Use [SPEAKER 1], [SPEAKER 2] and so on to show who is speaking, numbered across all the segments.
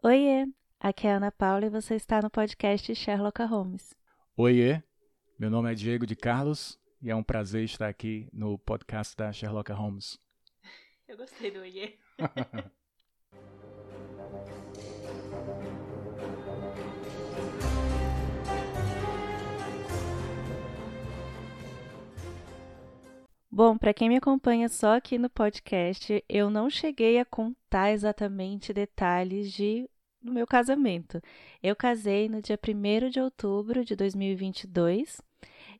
[SPEAKER 1] Oiê, aqui é a Ana Paula e você está no podcast Sherlock Holmes.
[SPEAKER 2] Oiê, meu nome é Diego de Carlos e é um prazer estar aqui no podcast da Sherlock Holmes.
[SPEAKER 1] Eu gostei do oiê. Bom, para quem me acompanha só aqui no podcast, eu não cheguei a contar exatamente detalhes de do meu casamento. Eu casei no dia 1 de outubro de 2022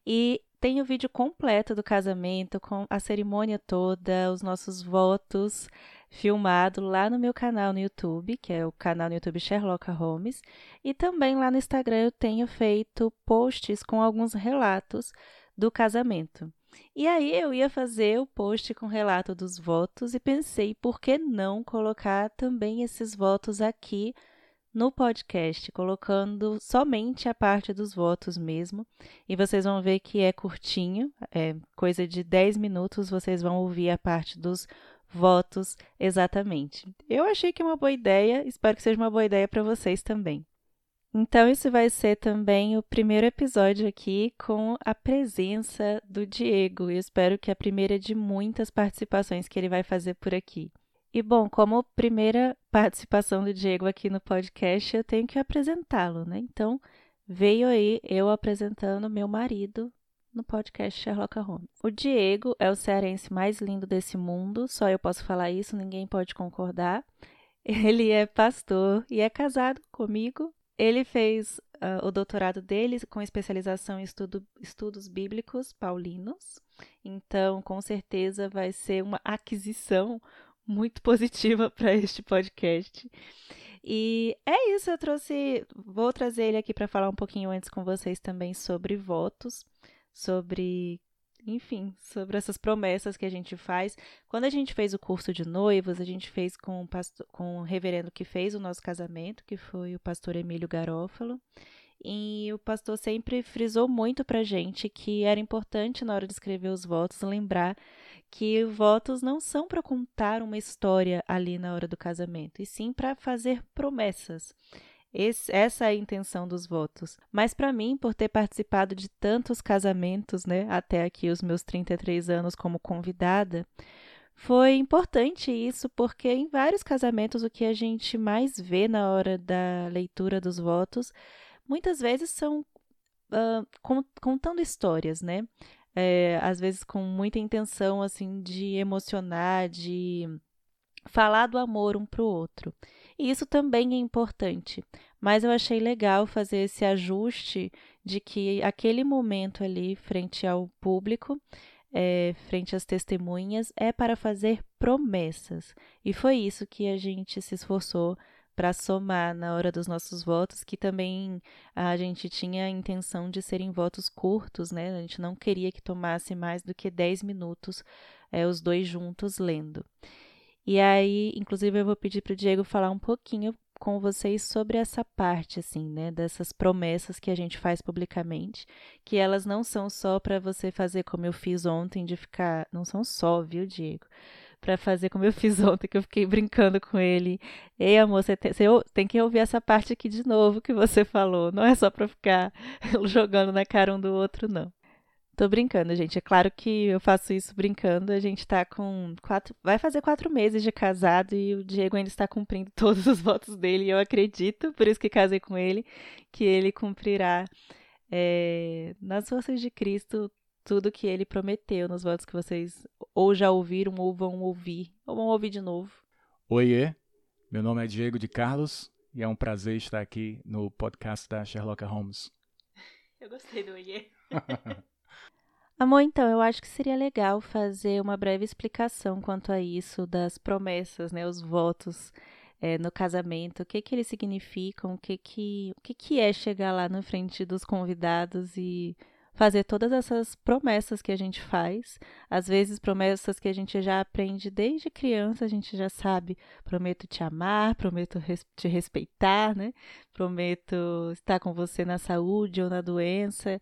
[SPEAKER 1] e tem o vídeo completo do casamento, com a cerimônia toda, os nossos votos, filmado lá no meu canal no YouTube, que é o canal no YouTube Sherlock Holmes, e também lá no Instagram eu tenho feito posts com alguns relatos do casamento. E aí eu ia fazer o post com relato dos votos e pensei por que não colocar também esses votos aqui no podcast, colocando somente a parte dos votos mesmo. E vocês vão ver que é curtinho, é coisa de 10 minutos, vocês vão ouvir a parte dos votos exatamente. Eu achei que é uma boa ideia, espero que seja uma boa ideia para vocês também. Então, esse vai ser também o primeiro episódio aqui com a presença do Diego. Eu espero que a primeira de muitas participações que ele vai fazer por aqui. E bom, como primeira participação do Diego aqui no podcast, eu tenho que apresentá-lo, né? Então, veio aí eu apresentando meu marido no podcast Sherlock Holmes. O Diego é o cearense mais lindo desse mundo, só eu posso falar isso, ninguém pode concordar. Ele é pastor e é casado comigo ele fez uh, o doutorado dele com especialização em estudo, estudos bíblicos paulinos. Então, com certeza, vai ser uma aquisição muito positiva para este podcast. E é isso, eu trouxe, vou trazer ele aqui para falar um pouquinho antes com vocês também sobre votos, sobre enfim, sobre essas promessas que a gente faz. Quando a gente fez o curso de noivos, a gente fez com o, pastor, com o reverendo que fez o nosso casamento, que foi o pastor Emílio Garófalo. E o pastor sempre frisou muito pra gente que era importante na hora de escrever os votos lembrar que votos não são para contar uma história ali na hora do casamento, e sim para fazer promessas. Esse, essa é a intenção dos votos. Mas para mim, por ter participado de tantos casamentos, né, até aqui os meus 33 anos como convidada, foi importante isso porque em vários casamentos o que a gente mais vê na hora da leitura dos votos, muitas vezes são uh, contando histórias, né? É, às vezes com muita intenção assim de emocionar, de falar do amor um para o outro. E isso também é importante. Mas eu achei legal fazer esse ajuste de que aquele momento ali, frente ao público, é, frente às testemunhas, é para fazer promessas. E foi isso que a gente se esforçou para somar na hora dos nossos votos, que também a gente tinha a intenção de serem votos curtos, né? A gente não queria que tomasse mais do que 10 minutos é, os dois juntos lendo. E aí, inclusive, eu vou pedir para o Diego falar um pouquinho com vocês sobre essa parte, assim, né, dessas promessas que a gente faz publicamente, que elas não são só para você fazer como eu fiz ontem, de ficar. Não são só, viu, Diego? Para fazer como eu fiz ontem, que eu fiquei brincando com ele. Ei, amor, você tem, você tem que ouvir essa parte aqui de novo que você falou. Não é só para ficar jogando na cara um do outro, não. Tô brincando, gente. É claro que eu faço isso brincando. A gente tá com quatro. Vai fazer quatro meses de casado e o Diego ainda está cumprindo todos os votos dele. E eu acredito, por isso que casei com ele, que ele cumprirá é, nas forças de Cristo tudo que ele prometeu nos votos que vocês ou já ouviram ou vão ouvir, ou vão ouvir de novo.
[SPEAKER 2] Oiê, meu nome é Diego de Carlos e é um prazer estar aqui no podcast da Sherlock Holmes.
[SPEAKER 1] Eu gostei do oiê. Amor, então, eu acho que seria legal fazer uma breve explicação quanto a isso, das promessas, né, os votos é, no casamento, o que que eles significam, o que que, o que que é chegar lá na frente dos convidados e fazer todas essas promessas que a gente faz, às vezes promessas que a gente já aprende desde criança, a gente já sabe, prometo te amar, prometo res te respeitar, né? Prometo estar com você na saúde ou na doença,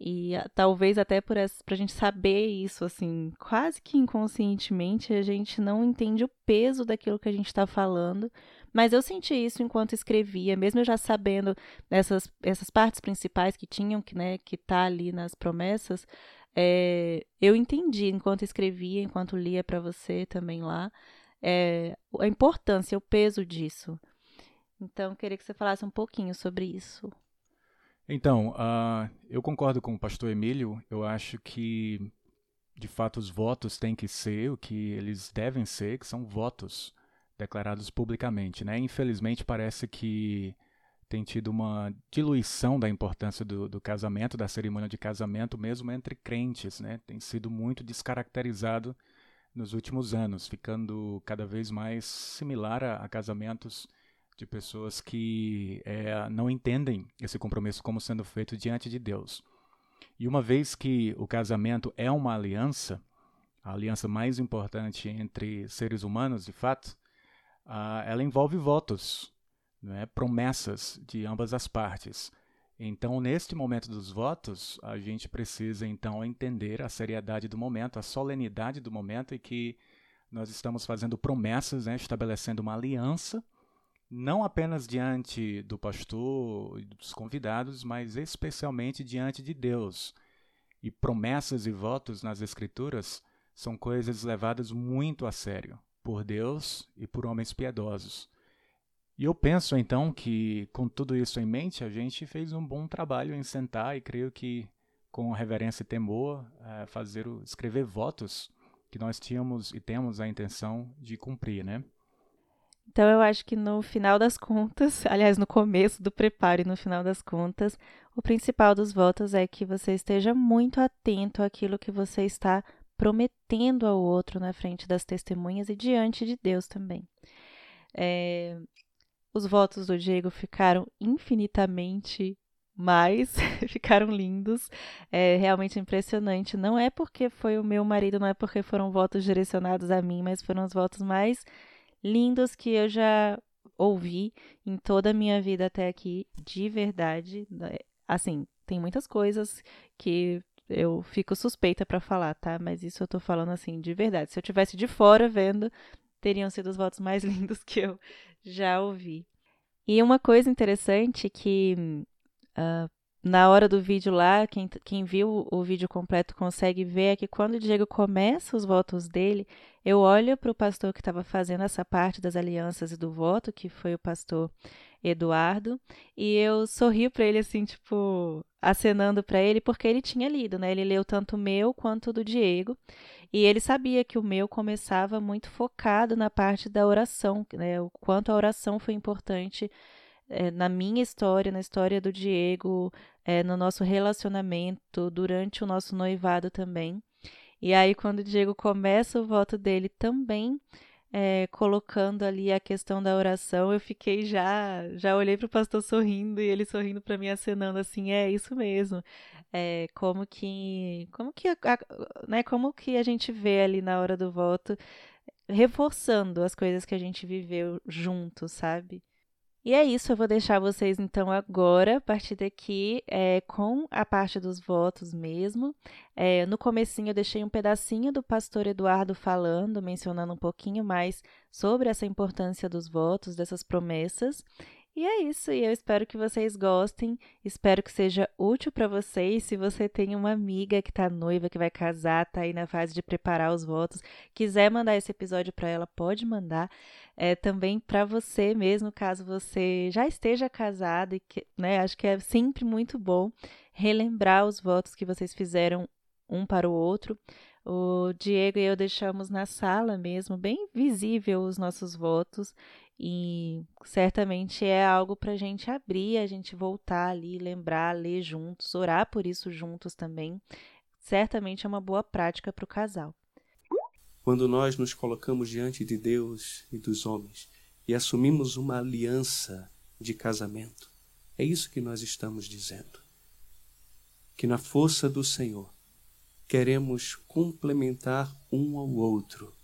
[SPEAKER 1] e ah, talvez até por essa, pra gente saber isso, assim, quase que inconscientemente, a gente não entende o peso daquilo que a gente está falando, Mas eu senti isso enquanto escrevia, mesmo eu já sabendo essas, essas partes principais que tinham que, né, que tá ali nas promessas, é, eu entendi enquanto escrevia, enquanto lia para você também lá, é, a importância, o peso disso. Então, queria que você falasse um pouquinho sobre isso.
[SPEAKER 2] Então, uh, eu concordo com o pastor Emílio. Eu acho que, de fato, os votos têm que ser o que eles devem ser, que são votos declarados publicamente. Né? Infelizmente, parece que tem tido uma diluição da importância do, do, casamento, da cerimônia de casamento, mesmo entre crentes. Né? Tem sido muito descaracterizado nos últimos anos, ficando cada vez mais similar a, a casamentos de pessoas que é, não entendem esse compromisso como sendo feito diante de Deus. E uma vez que o casamento é uma aliança, a aliança mais importante entre seres humanos, de fato, uh, ela envolve votos né, promessas de ambas as partes. Então, neste momento dos votos, a gente precisa então entender a seriedade do momento, a solenidade do momento e que nós estamos fazendo promessas, né, estabelecendo uma aliança, não apenas diante do pastor e dos convidados, mas especialmente diante de Deus. E promessas e votos nas Escrituras são coisas levadas muito a sério por Deus e por homens piedosos. E eu penso então que, com tudo isso em mente, a gente fez um bom trabalho em sentar e creio que, com reverência e temor, é, fazer escrever votos que nós tínhamos e temos a intenção de cumprir, né?
[SPEAKER 1] Então eu acho que no final das contas, aliás, no começo do preparo e no final das contas, o principal dos votos é que você esteja muito atento àquilo que você está prometendo ao outro na frente das testemunhas e diante de Deus também. É, os votos do Diego ficaram infinitamente mais, ficaram lindos. É realmente impressionante. Não é porque foi o meu marido, não é porque foram votos direcionados a mim, mas foram os votos mais lindos que eu já ouvi em toda a minha vida até aqui, de verdade. Assim, tem muitas coisas que eu fico suspeita para falar, tá? Mas isso eu tô falando assim de verdade. Se eu tivesse de fora vendo, teriam sido os votos mais lindos que eu já ouvi. E uma coisa interessante que uh, na hora do vídeo lá, quem, quem viu o vídeo completo consegue ver é que quando o Diego começa os votos dele, eu olho para o pastor que estava fazendo essa parte das alianças e do voto, que foi o pastor Eduardo, e eu sorrio para ele assim, tipo, acenando para ele, porque ele tinha lido, né? Ele leu tanto o meu quanto o do Diego, e ele sabia que o meu começava muito focado na parte da oração, né? O quanto a oração foi importante é, na minha história, na história do Diego, é, no nosso relacionamento, durante o nosso noivado também. E aí, quando o Diego começa o voto dele também, é, colocando ali a questão da oração, eu fiquei já, já olhei para o pastor sorrindo e ele sorrindo para mim, acenando assim, é isso mesmo. É, como que, como que, a, né, como que a gente vê ali na hora do voto, reforçando as coisas que a gente viveu junto, sabe? E é isso, eu vou deixar vocês então agora, a partir daqui, é, com a parte dos votos mesmo. É, no comecinho eu deixei um pedacinho do pastor Eduardo falando, mencionando um pouquinho mais sobre essa importância dos votos, dessas promessas. E é isso, e eu espero que vocês gostem, espero que seja útil para vocês. Se você tem uma amiga que está noiva, que vai casar, está aí na fase de preparar os votos, quiser mandar esse episódio para ela, pode mandar. É, também para você mesmo, caso você já esteja casado, e que, né, acho que é sempre muito bom relembrar os votos que vocês fizeram um para o outro. O Diego e eu deixamos na sala mesmo, bem visível os nossos votos. E certamente é algo para a gente abrir, a gente voltar ali, lembrar, ler juntos, orar por isso juntos também. Certamente é uma boa prática para o casal.
[SPEAKER 3] Quando nós nos colocamos diante de Deus e dos homens e assumimos uma aliança de casamento, é isso que nós estamos dizendo. Que na força do Senhor queremos complementar um ao outro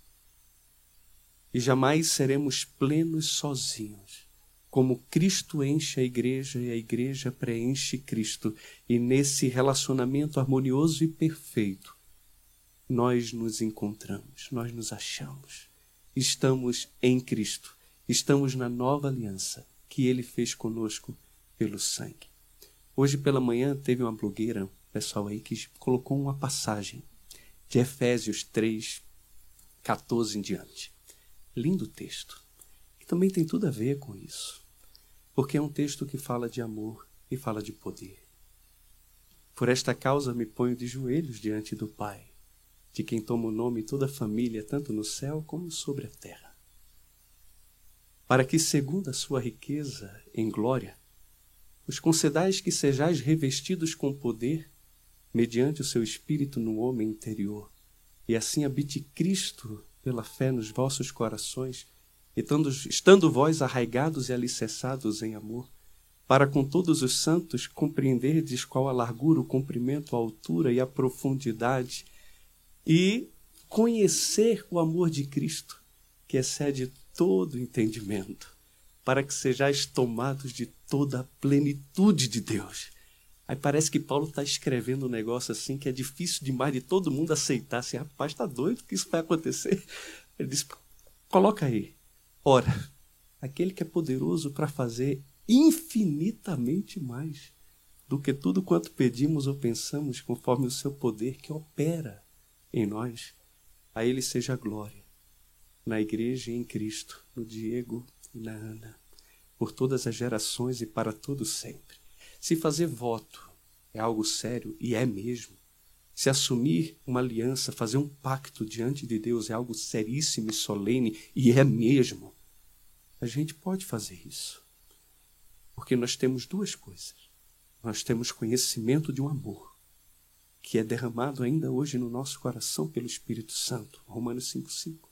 [SPEAKER 3] e jamais seremos plenos sozinhos. Como Cristo enche a igreja e a igreja preenche Cristo, e nesse relacionamento harmonioso e perfeito, nós nos encontramos, nós nos achamos. Estamos em Cristo Estamos na nova aliança que ele fez conosco pelo sangue. Hoje pela manhã teve uma blogueira, pessoal aí, que colocou uma passagem de Efésios 3, 14 em diante. Lindo texto. E também tem tudo a ver com isso. Porque é um texto que fala de amor e fala de poder. Por esta causa me ponho de joelhos diante do Pai, de quem toma o nome toda a família, tanto no céu como sobre a terra. Para que, segundo a sua riqueza em glória, os concedais que sejais revestidos com poder, mediante o seu espírito no homem interior, e assim habite Cristo pela fé nos vossos corações, estando, estando vós arraigados e alicerçados em amor, para com todos os santos compreenderdes qual a largura, o comprimento, a altura e a profundidade, e conhecer o amor de Cristo, que excede todo entendimento, para que sejais tomados de toda a plenitude de Deus. Aí parece que Paulo está escrevendo um negócio assim que é difícil demais de todo mundo aceitar. Assim, rapaz, está doido que isso vai acontecer? Ele diz: coloca aí. Ora, aquele que é poderoso para fazer infinitamente mais do que tudo quanto pedimos ou pensamos, conforme o seu poder que opera em nós. A Ele seja a glória, na Igreja e em Cristo, no Diego e na Ana, por todas as gerações e para todos sempre. Se fazer voto é algo sério, e é mesmo, se assumir uma aliança, fazer um pacto diante de Deus é algo seríssimo e solene, e é mesmo, a gente pode fazer isso. Porque nós temos duas coisas. Nós temos conhecimento de um amor que é derramado ainda hoje no nosso coração pelo Espírito Santo, Romanos 5:5.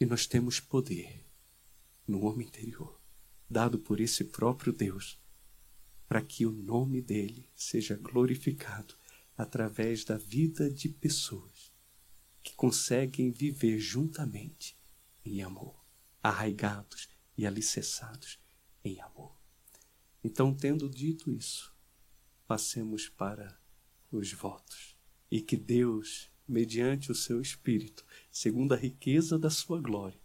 [SPEAKER 3] E nós temos poder no homem interior, dado por esse próprio Deus, para que o nome dele seja glorificado através da vida de pessoas que conseguem viver juntamente em amor, arraigados e alicerçados em amor. Então, tendo dito isso, passemos para os votos. E que Deus, mediante o seu Espírito, segundo a riqueza da sua glória,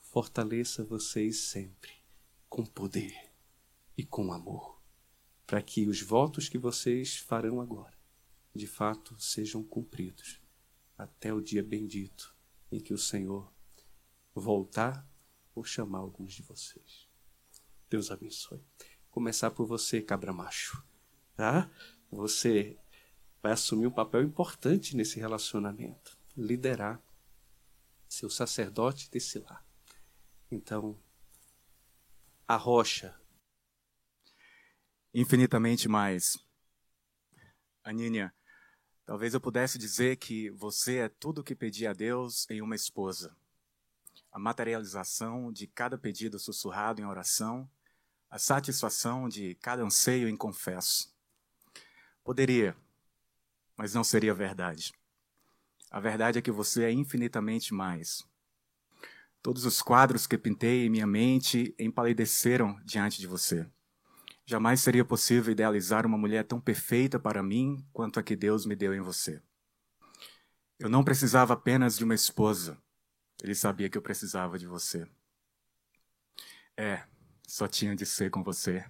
[SPEAKER 3] fortaleça vocês sempre com poder e com amor, para que os votos que vocês farão agora, de fato, sejam cumpridos até o dia bendito em que o Senhor voltar ou chamar alguns de vocês. Deus abençoe começar por você, cabra macho, tá? Você vai assumir um papel importante nesse relacionamento, liderar seu sacerdote desse lar. Então, a rocha.
[SPEAKER 2] Infinitamente mais. Aninha, talvez eu pudesse dizer que você é tudo o que pedi a Deus em uma esposa. A materialização de cada pedido sussurrado em oração a satisfação de cada anseio em confesso. Poderia, mas não seria verdade. A verdade é que você é infinitamente mais. Todos os quadros que pintei em minha mente empalideceram diante de você. Jamais seria possível idealizar uma mulher tão perfeita para mim quanto a que Deus me deu em você. Eu não precisava apenas de uma esposa. Ele sabia que eu precisava de você. É, só tinha de ser com você.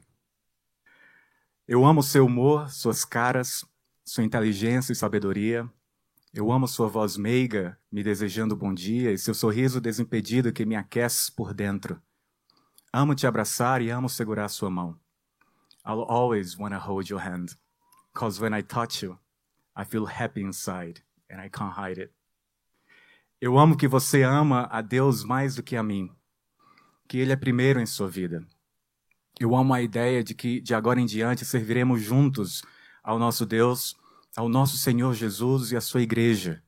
[SPEAKER 2] Eu amo seu humor, suas caras, sua inteligência e sabedoria. Eu amo sua voz meiga, me desejando bom dia, e seu sorriso desimpedido que me aquece por dentro. Amo te abraçar e amo segurar sua mão. I'll always want to hold your hand, cause when I touch you, I feel happy inside and I can't hide it. Eu amo que você ama a Deus mais do que a mim que Ele é primeiro em sua vida. Eu amo a ideia de que de agora em diante serviremos juntos ao nosso Deus, ao nosso Senhor Jesus e à sua igreja,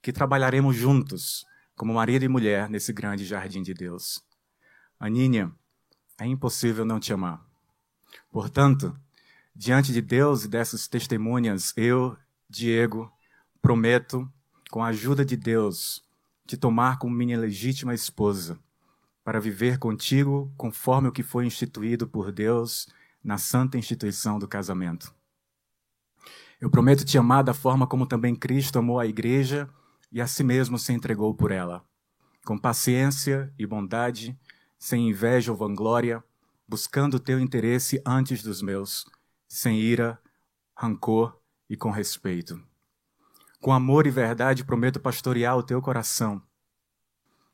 [SPEAKER 2] que trabalharemos juntos como marido e mulher nesse grande jardim de Deus. Aninha, é impossível não te amar. Portanto, diante de Deus e dessas testemunhas, eu, Diego, prometo, com a ajuda de Deus, te tomar como minha legítima esposa para viver contigo conforme o que foi instituído por Deus na santa instituição do casamento. Eu prometo te amar da forma como também Cristo amou a igreja e a si mesmo se entregou por ela, com paciência e bondade, sem inveja ou vanglória, buscando o teu interesse antes dos meus, sem ira, rancor e com respeito. Com amor e verdade prometo pastorear o teu coração,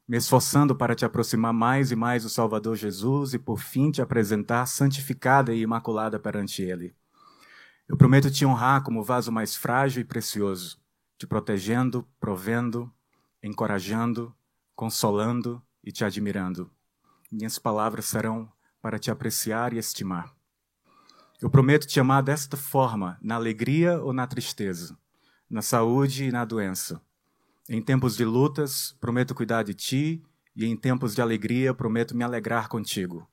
[SPEAKER 2] me esforçando para te aproximar mais e mais do Salvador Jesus e por fim te apresentar santificada e imaculada perante Ele. Eu prometo te honrar como vaso mais frágil e precioso, te protegendo, provendo, encorajando, consolando e te admirando. Minhas palavras serão para te apreciar e estimar. Eu prometo te amar desta forma, na alegria ou na tristeza, na saúde e na doença. Em tempos de lutas, prometo cuidar de ti, e em tempos de alegria, prometo me alegrar contigo.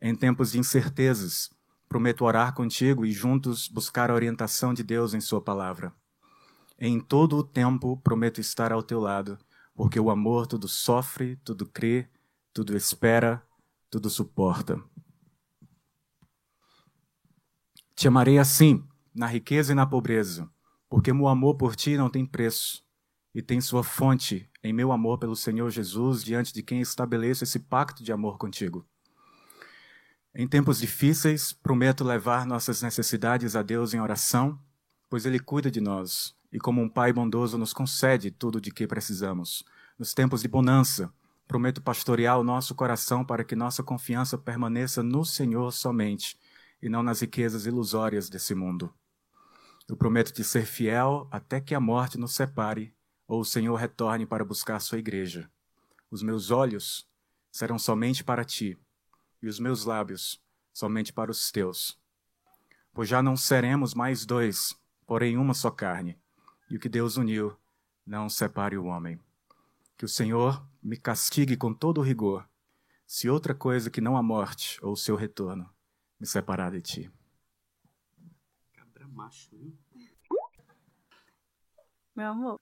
[SPEAKER 2] Em tempos de incertezas, prometo orar contigo e juntos buscar a orientação de Deus em Sua palavra. Em todo o tempo, prometo estar ao teu lado, porque o amor tudo sofre, tudo crê, tudo espera, tudo suporta. Te amarei assim, na riqueza e na pobreza, porque meu amor por ti não tem preço e tem sua fonte em meu amor pelo Senhor Jesus, diante de quem estabeleço esse pacto de amor contigo. Em tempos difíceis, prometo levar nossas necessidades a Deus em oração, pois Ele cuida de nós e, como um Pai bondoso, nos concede tudo de que precisamos. Nos tempos de bonança, prometo pastorear o nosso coração para que nossa confiança permaneça no Senhor somente e não nas riquezas ilusórias desse mundo. Eu prometo te ser fiel até que a morte nos separe ou o Senhor retorne para buscar sua igreja. Os meus olhos serão somente para ti e os meus lábios somente para os teus. Pois já não seremos mais dois, porém uma só carne, e o que Deus uniu, não separe o homem. Que o Senhor me castigue com todo o rigor, se outra coisa que não a morte ou o seu retorno me separar de ti.
[SPEAKER 3] Cabra macho, viu?
[SPEAKER 4] Meu amor.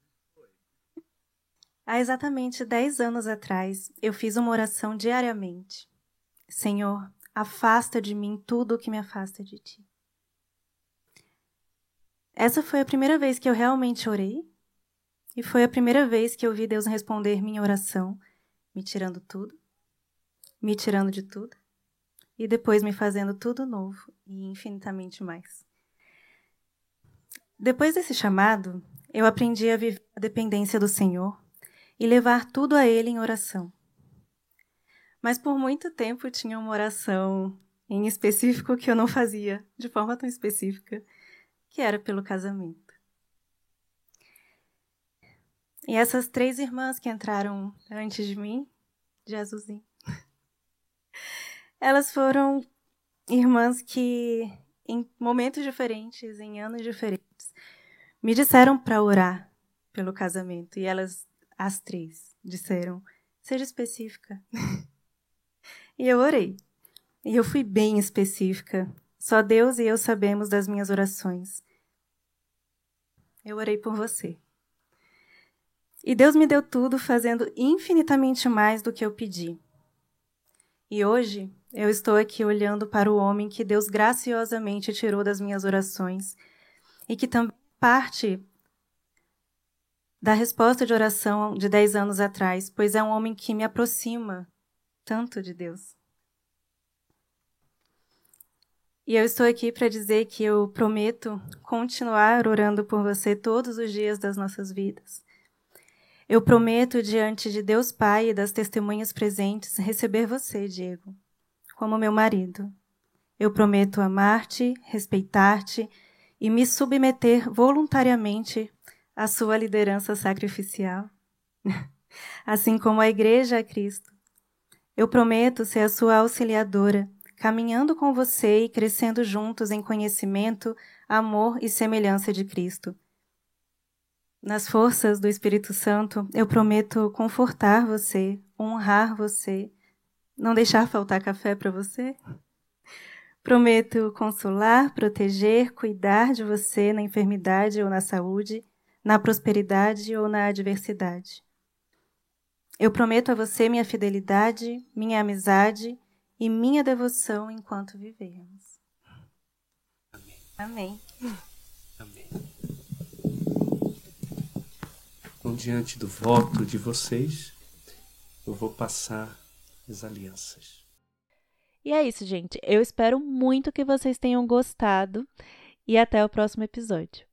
[SPEAKER 4] Há exatamente dez anos atrás, eu fiz uma oração diariamente. Senhor, afasta de mim tudo o que me afasta de ti. Essa foi a primeira vez que eu realmente orei e foi a primeira vez que eu vi Deus responder minha oração, me tirando tudo, me tirando de tudo e depois me fazendo tudo novo e infinitamente mais. Depois desse chamado, eu aprendi a viver a dependência do Senhor e levar tudo a Ele em oração. Mas por muito tempo tinha uma oração em específico que eu não fazia de forma tão específica, que era pelo casamento. E essas três irmãs que entraram antes de mim, Jesusinho, elas foram irmãs que, em momentos diferentes, em anos diferentes, me disseram para orar pelo casamento. E elas, as três, disseram: seja específica. E eu orei. E eu fui bem específica. Só Deus e eu sabemos das minhas orações. Eu orei por você. E Deus me deu tudo, fazendo infinitamente mais do que eu pedi. E hoje eu estou aqui olhando para o homem que Deus graciosamente tirou das minhas orações e que também parte da resposta de oração de dez anos atrás, pois é um homem que me aproxima tanto de Deus. E eu estou aqui para dizer que eu prometo continuar orando por você todos os dias das nossas vidas. Eu prometo, diante de Deus Pai e das testemunhas presentes, receber você, Diego, como meu marido. Eu prometo amar-te, respeitar-te e me submeter voluntariamente à sua liderança sacrificial, assim como a Igreja a Cristo. Eu prometo ser a sua auxiliadora, caminhando com você e crescendo juntos em conhecimento, amor e semelhança de Cristo. Nas forças do Espírito Santo, eu prometo confortar você, honrar você, não deixar faltar café para você. Prometo consolar, proteger, cuidar de você na enfermidade ou na saúde, na prosperidade ou na adversidade. Eu prometo a você minha fidelidade, minha amizade e minha devoção enquanto vivermos.
[SPEAKER 3] Amém.
[SPEAKER 4] Amém.
[SPEAKER 3] Amém. Então, diante do voto de vocês, eu vou passar as alianças.
[SPEAKER 1] E é isso, gente. Eu espero muito que vocês tenham gostado e até o próximo episódio.